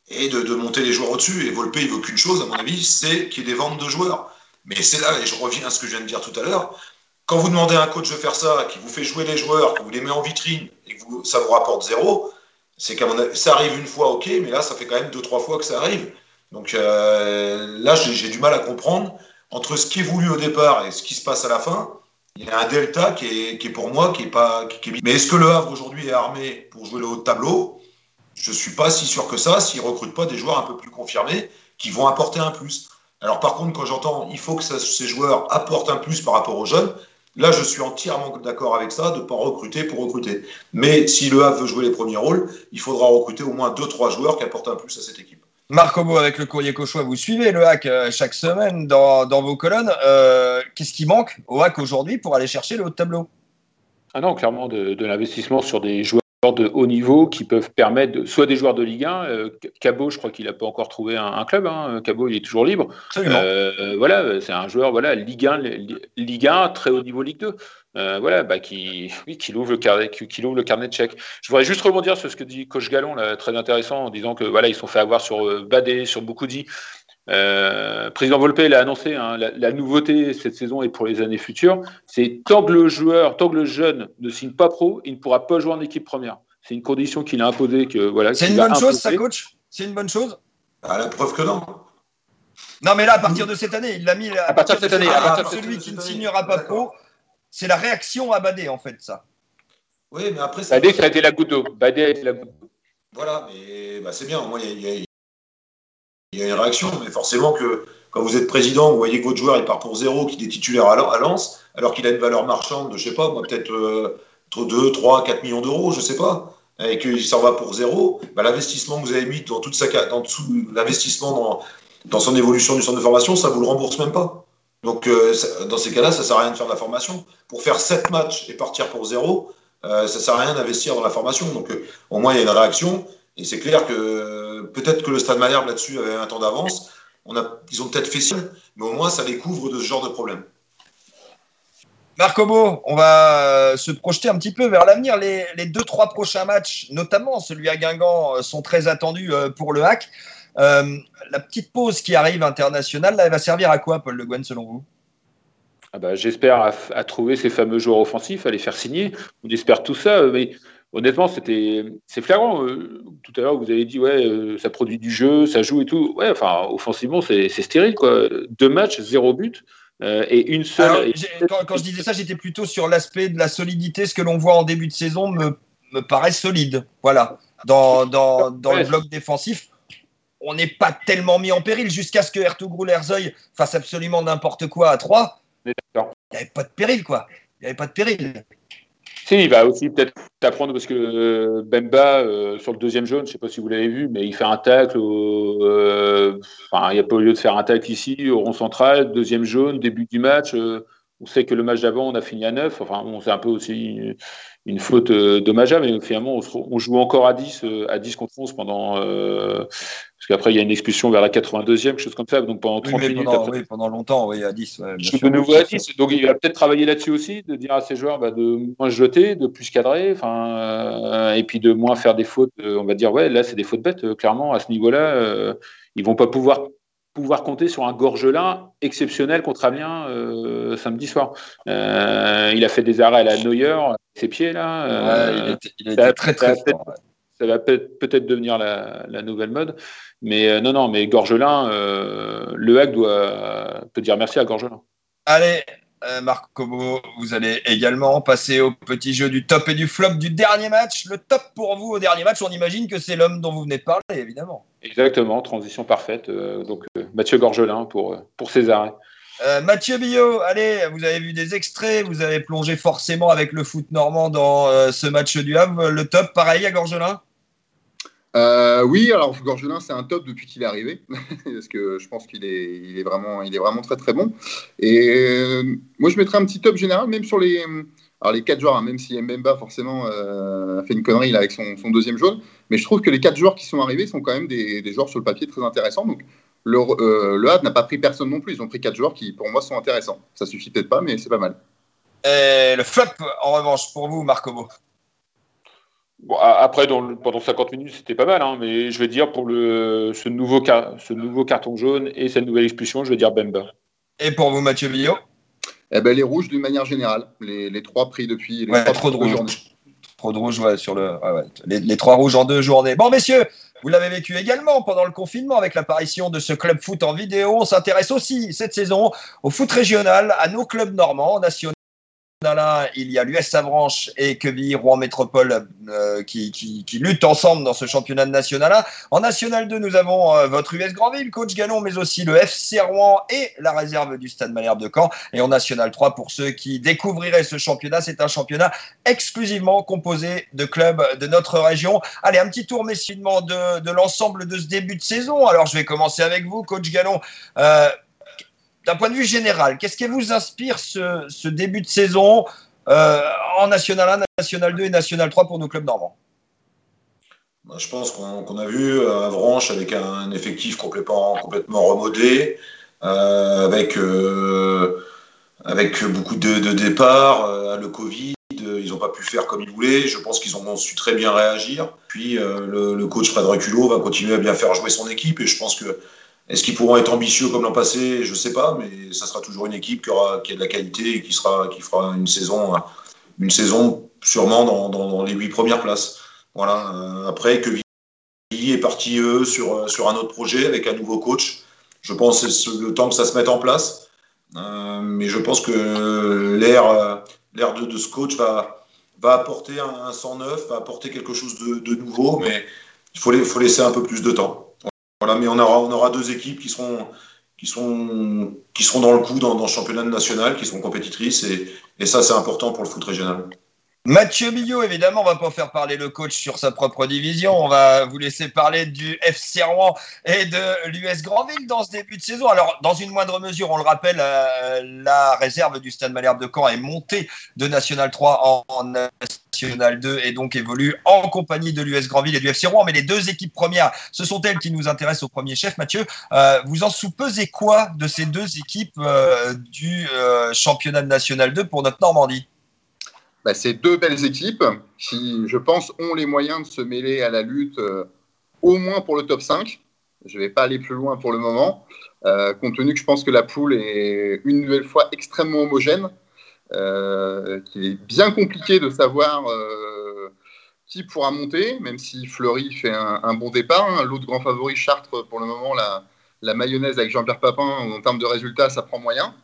D: et de, monter les joueurs au-dessus. Et Volpe, il veut qu'une chose, à mon avis, c'est qu'il y ait des ventes de joueurs. Mais c'est là, et je reviens à ce que je viens de dire tout à l'heure, quand vous demandez à un coach de faire ça, qui vous fait jouer les joueurs, que vous les met en vitrine et que ça vous rapporte zéro, c'est qu'à ça arrive une fois, ok, mais là, ça fait quand même deux, trois fois que ça arrive. Donc euh, là, j'ai du mal à comprendre entre ce qui est voulu au départ et ce qui se passe à la fin. Il y a un delta qui est, qui est pour moi qui est pas. Qui, Mais est-ce que le Havre aujourd'hui est armé pour jouer le haut de tableau? Je suis pas si sûr que ça. S'ils recrutent pas des joueurs un peu plus confirmés qui vont apporter un plus. Alors par contre, quand j'entends il faut que ces joueurs apportent un plus par rapport aux jeunes, Là, je suis entièrement d'accord avec ça, de ne pas recruter pour recruter. Mais si le Havre veut jouer les premiers rôles, il faudra recruter au moins 2-3 joueurs qui apportent un plus à cette équipe.
A: Marc Obo, avec le courrier Cauchois, vous suivez le hack euh, chaque semaine dans, vos colonnes. Euh, qu'est-ce qui manque au hack aujourd'hui pour aller chercher le haut de tableau?
B: Ah non, clairement, de l'investissement sur des joueurs de haut niveau qui peuvent permettre, soit des joueurs de Ligue 1, euh, Cabot, je crois qu'il n'a pas encore trouvé un, club, hein. Cabot, il est toujours libre. Euh, voilà, c'est un joueur, voilà, Ligue 1, Ligue 1, très haut niveau Ligue 2. Euh, voilà, bah, qui, oui, qui, ouvre le carnet, qui, ouvre le carnet de chèques. Je voudrais juste rebondir sur ce que dit Coach Gallon, là, très intéressant, en disant que voilà, ils sont fait avoir sur Badé, sur beaucoup dit. Euh, président Volpe l'a annoncé, hein, la, nouveauté cette saison et pour les années futures, c'est tant que le joueur, tant que le jeune ne signe pas pro, il ne pourra pas jouer en équipe première. C'est une condition qu'il a imposée. Que, voilà,
A: c'est une bonne chose, ça, coach? C'est une bonne chose?
D: À la preuve que non.
A: Non, mais là, à partir de cette année, il l'a mis.
B: À, partir de cette année,
A: celui qui ne signera pas pro, c'est la réaction à Badé, en fait, ça.
D: Oui, mais après.
B: Badé, ça a été la goutte d'eau. Badé a été la goutte d'eau.
D: Voilà, mais bah, c'est bien. Moi, il y, a il y a une réaction, mais forcément que quand vous êtes président, vous voyez que votre joueur il part pour zéro, qu'il est titulaire à Lens, alors qu'il a une valeur marchande de, je sais pas, peut-être euh, 2, 3, 4 millions d'euros, je sais pas, et qu'il s'en va pour zéro, bah, l'investissement que vous avez mis dans toute sa dans l'investissement dans, dans, son évolution du centre de formation, ça vous le rembourse même pas. Donc euh, dans ces cas-là, ça sert à rien de faire de la formation. Pour faire 7 matchs et partir pour zéro, euh, ça sert à rien d'investir dans la formation. Donc au moins il y a une réaction. Et c'est clair que peut-être que le Stade Malherbe là-dessus avait un temps d'avance. On a, ils ont peut-être fait ça, mais au moins ça les couvre de ce genre de problème.
A: Marcobo, on va euh, se projeter un petit peu vers l'avenir. Les, deux, trois prochains matchs, notamment celui à Guingamp, euh, sont très attendus euh, pour le hack. la petite pause qui arrive internationale, elle va servir à quoi, Paul Le Guen, selon vous?
B: Ah bah, J'espère à, trouver ces fameux joueurs offensifs, à les faire signer. On espère tout ça, mais honnêtement, c'était c'est flagrant. tout à l'heure, vous avez dit ouais, ça produit du jeu, ça joue et tout. Ouais, enfin, offensivement, c'est stérile quoi. Deux matchs, zéro but. Euh, et une seule.
A: quand, je disais ça, j'étais plutôt sur l'aspect de la solidité. Ce que l'on voit en début de saison me, me paraît solide. Voilà. Dans, dans, dans le bloc défensif, on n'est pas tellement mis en péril jusqu'à ce que Ertugrul Erzoy fasse absolument n'importe quoi à 3. Il n'y avait pas de péril, quoi. Il n'y avait pas de péril.
B: Si, il va aussi peut-être apprendre parce que euh, Bemba, euh, sur le deuxième jaune, je ne sais pas si vous l'avez vu, mais il fait un tacle. Euh, enfin, il n'y a pas lieu de faire un tacle ici, au rond central, deuxième jaune, début du match. on sait que le match d'avant, on a fini à 9. Enfin, bon, c'est un peu aussi une faute euh, dommageable, mais finalement, on, joue encore à 10, euh, à 10 contre 11 pendant. Euh, parce qu'après, il y a une expulsion vers la 82e, quelque chose comme ça. Donc pendant 30 minutes.
A: Pendant, oui, pendant longtemps, oui, à 10.
B: je de nouveau à 10. Donc il va peut-être travailler là-dessus aussi, de dire à ses joueurs bah, de moins jeter, de plus cadrer, enfin, et puis de moins faire des fautes. on va dire, ouais, là, c'est des fautes bêtes, clairement, à ce niveau-là. ils vont pas pouvoir pouvoir compter sur un Gorgelin exceptionnel contre Amiens euh, samedi soir. Euh, il a fait des arrêts à la Neuer, ses pieds là.
A: Euh, il, était, très très fort.
B: Ça va peut-être devenir la, nouvelle mode. Mais non, non, mais Gorgelin, le hack doit peut dire merci à Gorgelin.
A: Allez, euh, Marc Cobo, vous allez également passer au petit jeu du top et du flop du dernier match. Le top pour vous au dernier match, on imagine que c'est l'homme dont vous venez de parler, évidemment.
B: Exactement, transition parfaite. Euh, donc euh, Mathieu Gorgelin pour, pour arrêts.
A: Mathieu Billot, allez, vous avez vu des extraits, vous avez plongé forcément avec le foot normand dans ce match du Havre. Le top, pareil à Gorgelin?
C: Euh, oui, alors Gorgelin, c'est un top depuis qu'il est arrivé, parce que je pense qu'il est, vraiment, très très bon. Et euh, moi, je mettrais un petit top général, même sur les, alors les quatre joueurs, hein, même si Mbemba forcément euh, a fait une connerie avec son, deuxième jaune, mais je trouve que les quatre joueurs qui sont arrivés sont quand même des, joueurs sur le papier très intéressants. Donc le, le Havre n'a pas pris personne non plus, ils ont pris quatre joueurs qui pour moi sont intéressants. Ça suffit peut-être pas, mais c'est pas mal.
A: Et le flop, en revanche, pour vous, Marco
B: après, pendant 50 minutes, c'était pas mal, hein, mais je vais dire pour le, ce, nouveau, ce nouveau carton jaune et cette nouvelle expulsion, je vais dire Bemba.
A: Et pour vous, Mathieu Billot
C: eh ben, Les rouges d'une manière générale. Les, les trois pris depuis les
A: ouais,
C: trois
A: trop de rouges. Trop de rouges, ouais, sur le. Ouais, les, les, trois rouges en deux journées. Bon, messieurs, vous l'avez vécu également pendant le confinement avec l'apparition de ce club foot en vidéo. On s'intéresse aussi cette saison au foot régional, à nos clubs normands, nationaux il y a l'US Savranche et Quevilly Rouen Métropole euh, qui, qui, qui, luttent ensemble dans ce championnat de National 1. En National 2, nous avons euh, votre US Grandville, coach Gallon, mais aussi le FC Rouen et la réserve du Stade Malherbe de Caen. Et en National 3, pour ceux qui découvriraient ce championnat, c'est un championnat exclusivement composé de clubs de notre région. Allez, un petit tour, messieurs, de, de l'ensemble de ce début de saison. Alors, je vais commencer avec vous, coach Gallon. Euh, d'un point de vue général, qu'est-ce qui vous inspire ce, début de saison euh, en National 1, National 2 et National 3 pour nos clubs normands?
D: Je pense qu'on qu a vu Avranches avec un effectif complètement, complètement remodelé, euh, avec, euh, avec beaucoup de, de départs, euh, le Covid. Ils n'ont pas pu faire comme ils voulaient. Je pense qu'ils ont su très bien réagir. Puis euh, le, le, coach Fred Reculot va continuer à bien faire jouer son équipe. Et je pense que est-ce qu'ils pourront être ambitieux comme l'an passé? Je ne sais pas, mais ça sera toujours une équipe qui, aura, qui a de la qualité et qui, sera, qui fera une saison, une saison sûrement dans, dans, dans les huit premières places. Voilà. Euh, après, que est parti eux sur, sur un autre projet avec un nouveau coach. Je pense que c'est le temps que ça se mette en place. Euh, mais je pense que l'ère de, de, ce coach va, va apporter un, un 109, va apporter quelque chose de, de nouveau, mais il faut, faut laisser un peu plus de temps. Mais on aura, deux équipes qui seront, dans le coup dans, dans le championnat national, qui seront compétitrices, et ça, c'est important pour le foot régional.
A: Mathieu Billot, évidemment, on va pas faire parler le coach sur sa propre division. On va vous laisser parler du FC Rouen et de l'US Grandville dans ce début de saison. Alors, dans une moindre mesure, on le rappelle, euh, la réserve du Stade Malherbe de Caen est montée de National 3 en, National 2 et donc évolue en compagnie de l'US Grandville et du FC Rouen. Mais les deux équipes premières, ce sont elles qui nous intéressent au premier chef. Mathieu, euh, vous en soupesez quoi de ces deux équipes euh, du championnat de National 2 pour notre Normandie?
C: Bah, c'est deux belles équipes qui, je pense, ont les moyens de se mêler à la lutte euh, au moins pour le top 5. Je ne vais pas aller plus loin pour le moment, euh, compte tenu que je pense que la poule est une nouvelle fois extrêmement homogène, euh, qu'il est bien compliqué de savoir qui pourra monter, même si Fleury fait un, bon départ. Hein. L'autre grand favori, Chartres, pour le moment, la mayonnaise avec Jean-Pierre Papin, en termes de résultats, ça prend moyen.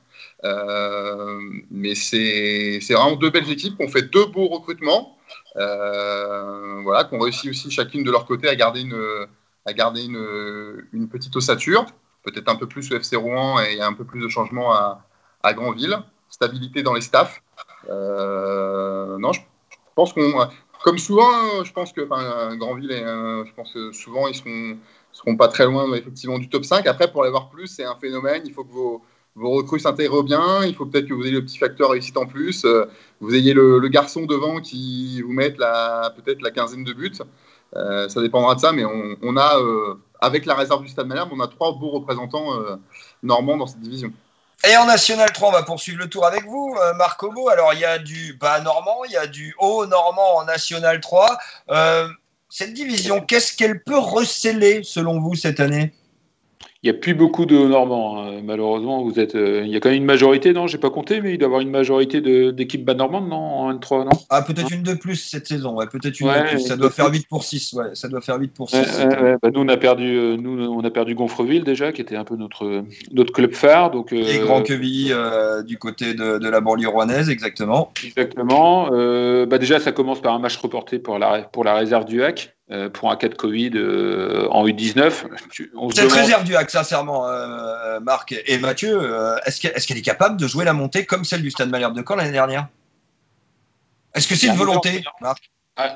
C: Euh, mais c'est vraiment deux belles équipes qui ont fait deux beaux recrutements, euh, voilà, qui ont réussi aussi chacune de leur côté à garder une, à garder une, petite ossature, peut-être un peu plus au FC Rouen et un peu plus de changement à, à Grandville, stabilité dans les staffs. Euh, non, je, pense qu'on, comme souvent, je pense que enfin, Grandville, et, je pense que souvent ils seront, seront pas très loin effectivement du top 5. Après, pour les voir plus, c'est un phénomène. Il faut que vos vos recrues s'intègrent bien, il faut peut-être que vous ayez le petit facteur réussite en plus, euh, vous ayez le, garçon devant qui vous mette peut-être la quinzaine de buts. Euh, ça dépendra de ça, mais on, a, euh, avec la réserve du Stade Malherbe, on a trois beaux représentants normands dans cette division.
A: Et en National 3, on va poursuivre le tour avec vous, Marc Obo. Alors, il y a du bas normand, il y a du haut normand en National 3. cette division, qu'est-ce qu'elle peut receler, selon vous, cette année?
B: Il n'y a plus beaucoup de Normands, hein. malheureusement. Vous êtes, euh, il y a quand même une majorité, non J'ai pas compté, mais il doit y avoir une majorité d'équipes bas normandes, non En N3, non?
A: Ah, peut-être une de plus cette saison, ouais, peut-être une ouais, de plus. Ça doit faire 8 pour 6, ouais, ça doit faire 8 pour 6.
B: Ouais, bah, nous, on a perdu, euh, nous, on a perdu Gonfreville déjà, qui était un peu notre, notre club phare. Donc,
A: euh, Et Grand Quevilly euh, du côté de, de, la banlieue rouennaise, exactement.
B: Exactement. bah, déjà, ça commence par un match reporté pour la, pour la réserve du HAC. Euh, pour un cas de Covid euh, en U19.
A: Cette réserve du HAC, sincèrement, euh, Marc et Mathieu, euh, est-ce qu'elle est, qu est, capable de jouer la montée comme celle du Stade Malherbe de Caen l'année dernière? Est-ce que c'est une volonté, Marc?
B: Ah,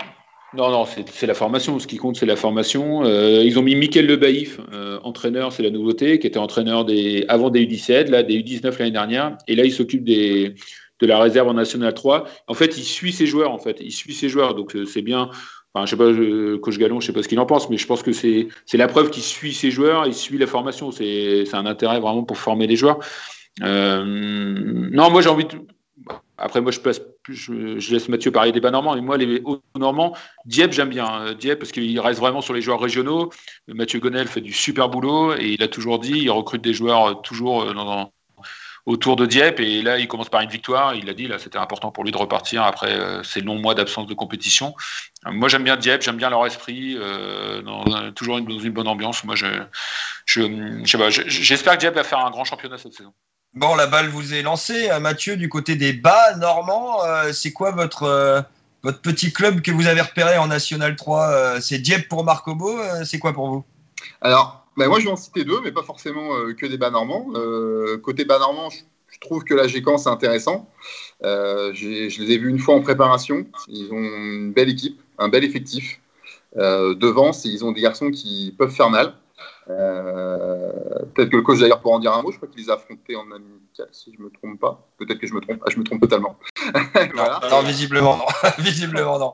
B: Non, non, c'est la formation. Ce qui compte, c'est la formation. Euh, ils ont mis Mickaël Le Baïf, entraîneur, c'est la nouveauté, qui était entraîneur des, avant des U17, là, des U19 l'année dernière. Et là, il s'occupe des de la réserve en National 3. En fait, il suit ses joueurs, en fait. Il suit ses joueurs, donc c'est bien. Enfin, je sais pas, je, coach Gallon, je sais pas ce qu'il en pense, mais je pense que c'est la preuve qu'il suit ses joueurs, il suit la formation. C'est un intérêt vraiment pour former les joueurs. Euh, non, moi j'ai envie de. Après, moi je, passe, je, je laisse Mathieu parler des bas normands, mais moi les hauts normands, Dieppe j'aime bien. Dieppe parce qu'il reste vraiment sur les joueurs régionaux. Mathieu Gonel fait du super boulot et il a toujours dit, il recrute des joueurs toujours dans, autour de Dieppe. Et là, il commence par une victoire. Il a dit, là, c'était important pour lui de repartir après euh, ces longs mois d'absence de compétition. moi, j'aime bien Dieppe, j'aime bien leur esprit, toujours dans une bonne ambiance. Moi, je, j'espère que Dieppe va faire un grand championnat cette saison.
A: Bon, la balle vous est lancée. Mathieu, du côté des bas normands, c'est quoi votre votre petit club que vous avez repéré en National 3, euh, c'est Dieppe pour Marcobo. Euh, c'est quoi pour vous?
C: Alors, ben moi je vais en citer deux, mais pas forcément euh, que des bas normands. côté bas normands, je, trouve que la Gécamp c'est intéressant. je les ai vus une fois en préparation. Ils ont une belle équipe, un bel effectif. devant, ils ont des garçons qui peuvent faire mal. Euh, peut-être que le coach d'ailleurs pour en dire un mot, je crois qu'il les a affrontés en amical, si je me trompe pas. Peut-être que je me trompe. Ah, je me trompe totalement.
A: non, visiblement non. visiblement non.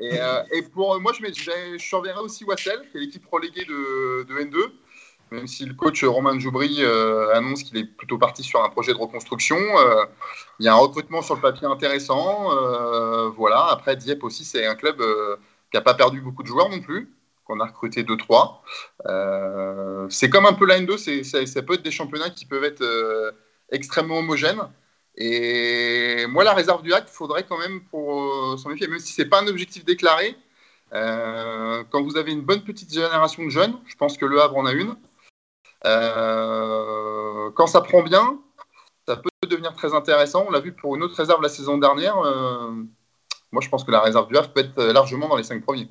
C: Et, euh, et pour moi, je, je, aussi Wassel, qui est l'équipe reléguée de, de, N2. Même si le coach Romain Joubry euh, annonce qu'il est plutôt parti sur un projet de reconstruction, il y a un recrutement sur le papier intéressant. voilà. Après, Dieppe aussi, c'est un club qui n'a pas perdu beaucoup de joueurs non plus. On a recruté 2-3. Euh, c'est comme un peu la N2, ça, peut être des championnats qui peuvent être euh, extrêmement homogènes. Et moi, la réserve du hack, il faudrait quand même pour euh, s'en méfier, même si ce n'est pas un objectif déclaré. quand vous avez une bonne petite génération de jeunes, je pense que Le Havre en a une. quand ça prend bien, ça peut devenir très intéressant. On l'a vu pour une autre réserve la saison dernière. moi, je pense que la réserve du Havre peut être largement dans les cinq premiers.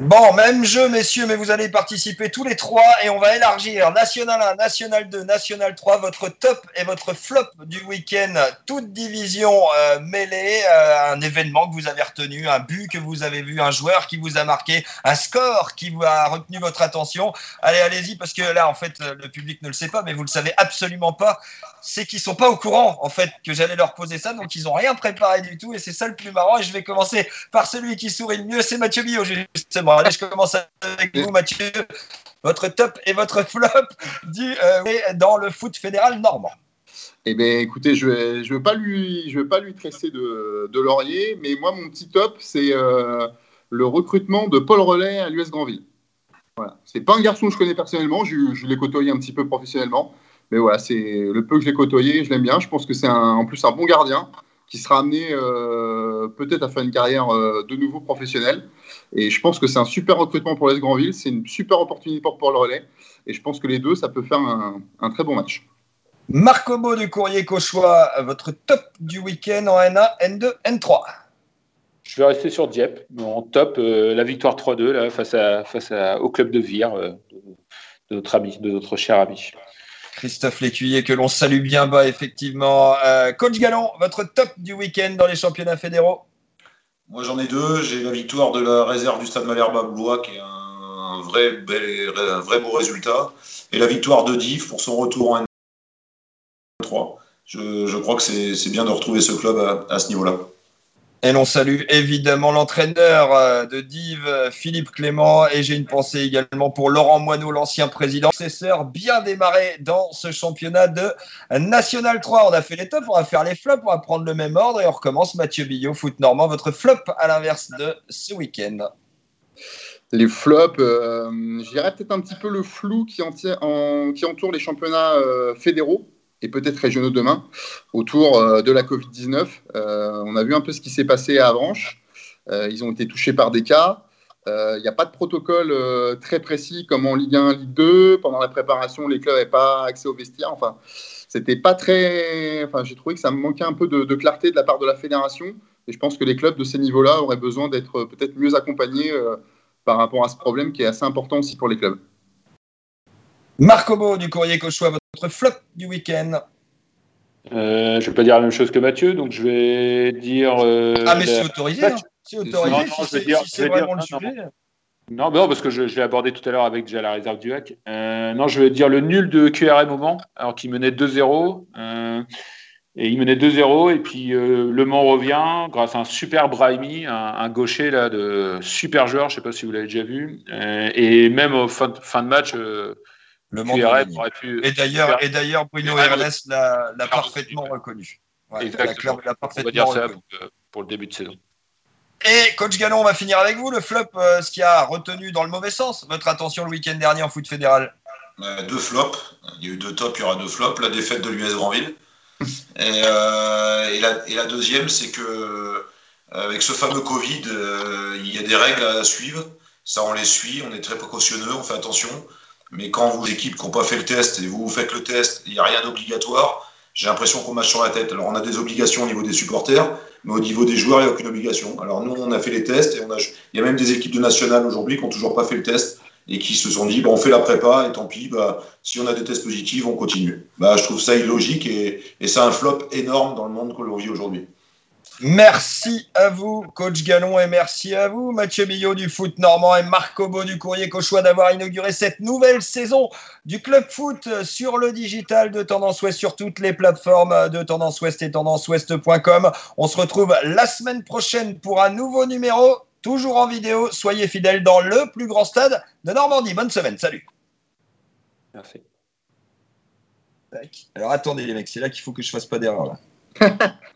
A: Bon, même jeu, messieurs, mais vous allez participer tous les trois et on va élargir National 1, National 2, National 3, votre top et votre flop du week-end, toute division euh, mêlée, euh, un événement que vous avez retenu, un but que vous avez vu, un joueur qui vous a marqué, un score qui vous a retenu votre attention. Allez, allez-y, parce que là, en fait, le public ne le sait pas, mais vous le savez absolument pas. C'est qu'ils sont pas au courant, en fait, que j'allais leur poser ça, donc ils ont rien préparé du tout et c'est ça le plus marrant. Et je vais commencer par celui qui sourit le mieux, c'est Mathieu Billot, justement. Allez, je commence avec vous, Mathieu. Votre top et votre flop du, euh, dans le foot fédéral normand.
C: Eh bien, écoutez, je ne vais, pas lui, je pas lui tresser de, de, laurier, mais moi, mon petit top, c'est euh, le recrutement de Paul Relais à l'US Grandville. Voilà. C'est pas un garçon que je connais personnellement, je l'ai côtoyé un petit peu professionnellement, mais voilà, c'est le peu que je l'ai côtoyé, je l'aime bien. Je pense que c'est en plus un bon gardien qui sera amené euh, peut-être à faire une carrière de nouveau professionnelle. Et je pense que c'est un super recrutement pour l'Est Grandville, c'est une super opportunité pour Paul Relais. Et je pense que les deux, ça peut faire un, très bon match.
A: Marc Obo du Courrier Cauchois, votre top du week-end en N1, N2, N3.
B: Je vais rester sur Dieppe, en top, euh, la victoire 3-2 face, à, face au club de Vire, euh, de, notre ami, de notre cher ami.
A: Christophe Lécuyer, que l'on salue bien bas, effectivement. Euh, Coach Gallon, votre top du week-end dans les championnats fédéraux?
D: Moi, j'en ai deux. J'ai la victoire de la réserve du Stade Malherbe à Blois, qui est un vrai, un vrai beau résultat. Et la victoire de Div pour son retour en N3. Je, crois que c'est bien de retrouver ce club à, ce niveau-là.
A: Et l'on salue évidemment l'entraîneur euh, de Div, Philippe Clément, et j'ai une pensée également pour Laurent Moineau, l'ancien président. Successeur bien démarré dans ce championnat de National 3. On a fait les tops, on va faire les flops, on va prendre le même ordre et on recommence. Mathieu Billot, foot normand, votre flop à l'inverse de ce week-end.
C: Les flops, euh, je dirais peut-être un petit peu le flou qui, entoure les championnats euh, fédéraux et peut-être régionaux demain autour euh, de la Covid-19. Euh, on a vu un peu ce qui s'est passé à Avranches. Euh, ils ont été touchés par des cas. Il n'y a pas de protocole très précis comme en Ligue 1, Ligue 2. Pendant la préparation, les clubs n'avaient pas accès au vestiaire. Enfin, c'était pas très. Enfin, j'ai trouvé que ça me manquait un peu de, de, clarté de la part de la fédération. Et je pense que les clubs de ces niveaux-là auraient besoin d'être peut-être mieux accompagnés par rapport à ce problème qui est assez important aussi pour les clubs.
A: Marc Obo du Courrier Cauchois, votre flop du week-end
B: euh, Je ne vais pas dire la même chose que Mathieu, donc je vais dire.
A: Euh, ah, mais c'est autorisé, hein. c'est autorisé si c'est vraiment le sujet.
B: Non, non, parce que je, l'ai abordé tout à l'heure avec déjà la réserve du hack. Euh, non, je vais dire le nul de QRM au Mans, alors qu'il menait 2-0. et il menait 2-0, et puis Le Mans revient grâce à un super Brahimi, un, gaucher là, de super joueur, je ne sais pas si vous l'avez déjà vu. et même au fin, fin de match,
A: le monde aurait pu. Et d'ailleurs, et d'ailleurs, Bruno Ernest l'a parfaitement reconnu.
B: Exactement. on va dire ça pour, le début de saison.
A: Et coach Gallon, on va finir avec vous. Le flop, euh, ce qui a retenu dans le mauvais sens votre attention le week-end dernier en foot fédéral
D: euh, Deux flops. Il y a eu deux tops, il y aura deux flops. La défaite de l'US Grandville. Et, et, la, et la, deuxième, c'est que avec ce fameux Covid, il y a des règles à suivre. Ça, on les suit, on est très précautionneux, on fait attention. Mais quand vous, équipes qui n'ont pas fait le test, et vous, faites le test, il n'y a rien d'obligatoire, j'ai l'impression qu'on marche sur la tête. Alors, on a des obligations au niveau des supporters, mais au niveau des joueurs, il n'y a aucune obligation. Alors, nous, on a fait les tests, et il y a même des équipes de nationales aujourd'hui qui n'ont toujours pas fait le test, et qui se sont dit, bah, on fait la prépa, et tant pis, bah, si on a des tests positifs, on continue. Bah, je trouve ça illogique, et, et c'est un flop énorme dans le monde que l'on vit aujourd'hui.
A: Merci à vous, coach Gallon, et merci à vous, Mathieu Millot du foot normand et Marc Beau du courrier Cauchois d'avoir inauguré cette nouvelle saison du club foot sur le digital de Tendance Ouest, sur toutes les plateformes de Tendance Ouest et tendanceouest.com. On se retrouve la semaine prochaine pour un nouveau numéro, toujours en vidéo. Soyez fidèles dans le plus grand stade de Normandie. Bonne semaine, salut.
B: Merci.
A: Alors attendez les mecs, c'est là qu'il faut que je fasse pas d'erreur là.